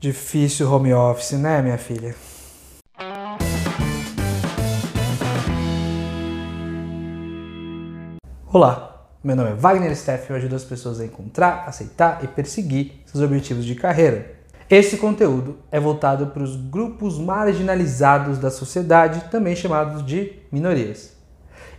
Difícil home office, né, minha filha? Olá, meu nome é Wagner Steff e eu ajudo as pessoas a encontrar, aceitar e perseguir seus objetivos de carreira. Esse conteúdo é voltado para os grupos marginalizados da sociedade, também chamados de minorias.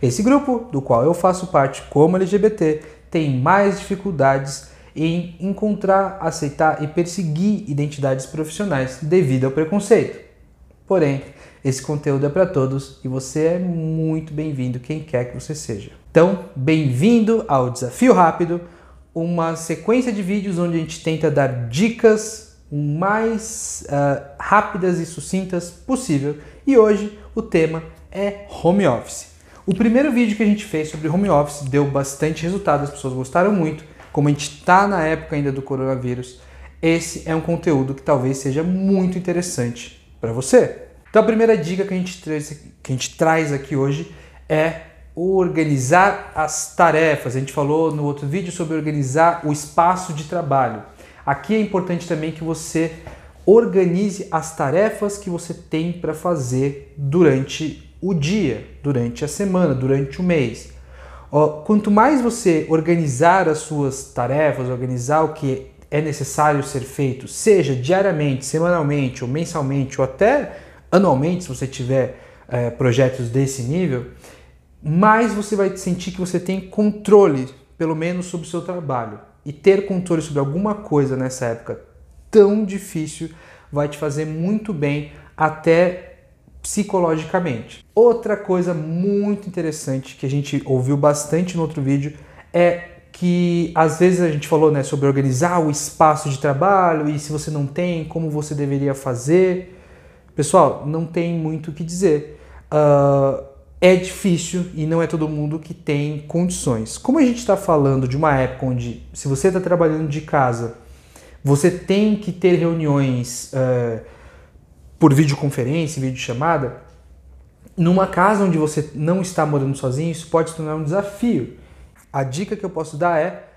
Esse grupo, do qual eu faço parte como LGBT, tem mais dificuldades em encontrar, aceitar e perseguir identidades profissionais devido ao preconceito. Porém, esse conteúdo é para todos e você é muito bem-vindo, quem quer que você seja. Então, bem-vindo ao Desafio Rápido, uma sequência de vídeos onde a gente tenta dar dicas mais uh, rápidas e sucintas possível. E hoje o tema é home office. O primeiro vídeo que a gente fez sobre home office deu bastante resultado, as pessoas gostaram muito como a gente está na época ainda do coronavírus, esse é um conteúdo que talvez seja muito interessante para você. Então a primeira dica que a, gente traz, que a gente traz aqui hoje é organizar as tarefas. A gente falou no outro vídeo sobre organizar o espaço de trabalho. Aqui é importante também que você organize as tarefas que você tem para fazer durante o dia, durante a semana, durante o mês quanto mais você organizar as suas tarefas, organizar o que é necessário ser feito, seja diariamente, semanalmente ou mensalmente ou até anualmente, se você tiver é, projetos desse nível, mais você vai sentir que você tem controle, pelo menos, sobre o seu trabalho. E ter controle sobre alguma coisa nessa época tão difícil vai te fazer muito bem até psicologicamente. Outra coisa muito interessante que a gente ouviu bastante no outro vídeo é que às vezes a gente falou né, sobre organizar o espaço de trabalho e se você não tem, como você deveria fazer. Pessoal, não tem muito o que dizer. Uh, é difícil e não é todo mundo que tem condições. Como a gente está falando de uma época onde, se você está trabalhando de casa, você tem que ter reuniões. Uh, por videoconferência, videochamada, numa casa onde você não está morando sozinho, isso pode se tornar um desafio. A dica que eu posso dar é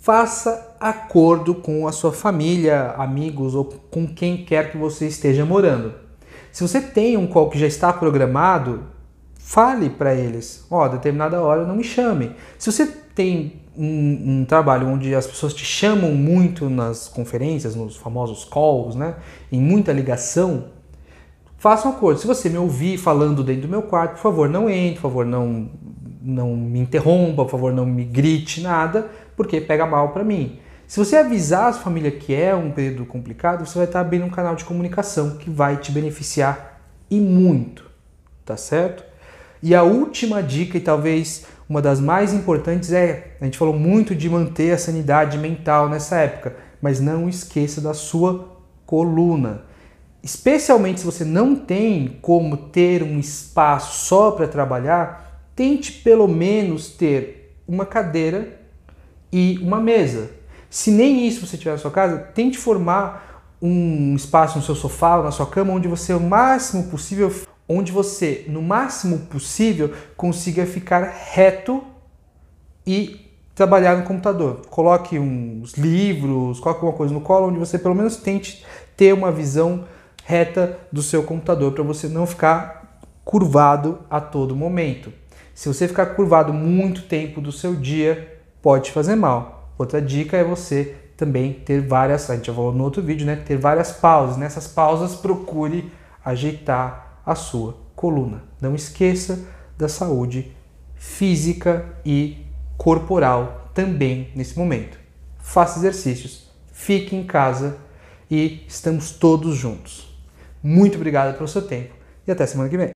faça acordo com a sua família, amigos ou com quem quer que você esteja morando. Se você tem um call que já está programado, fale para eles, ó, oh, determinada hora não me chame. Se você tem um, um, trabalho onde as pessoas te chamam muito nas conferências, nos famosos calls, né? Em muita ligação, faça um acordo. Se você me ouvir falando dentro do meu quarto, por favor, não entre, por favor, não, não me interrompa, por favor, não me grite nada, porque pega mal para mim. Se você avisar a sua família que é um período complicado, você vai estar abrindo um canal de comunicação que vai te beneficiar e muito, tá certo? E a última dica, e talvez uma das mais importantes é, a gente falou muito de manter a sanidade mental nessa época, mas não esqueça da sua coluna. Especialmente se você não tem como ter um espaço só para trabalhar, tente pelo menos ter uma cadeira e uma mesa. Se nem isso você tiver na sua casa, tente formar um espaço no seu sofá ou na sua cama onde você o máximo possível onde você, no máximo possível, consiga ficar reto e trabalhar no computador. Coloque uns livros, coloque alguma coisa no colo onde você pelo menos tente ter uma visão reta do seu computador para você não ficar curvado a todo momento. Se você ficar curvado muito tempo do seu dia, pode fazer mal. Outra dica é você também ter várias, a gente já falou no outro vídeo, né? Ter várias pausas. Nessas pausas procure ajeitar a sua coluna. Não esqueça da saúde física e corporal também nesse momento. Faça exercícios, fique em casa e estamos todos juntos. Muito obrigado pelo seu tempo e até semana que vem.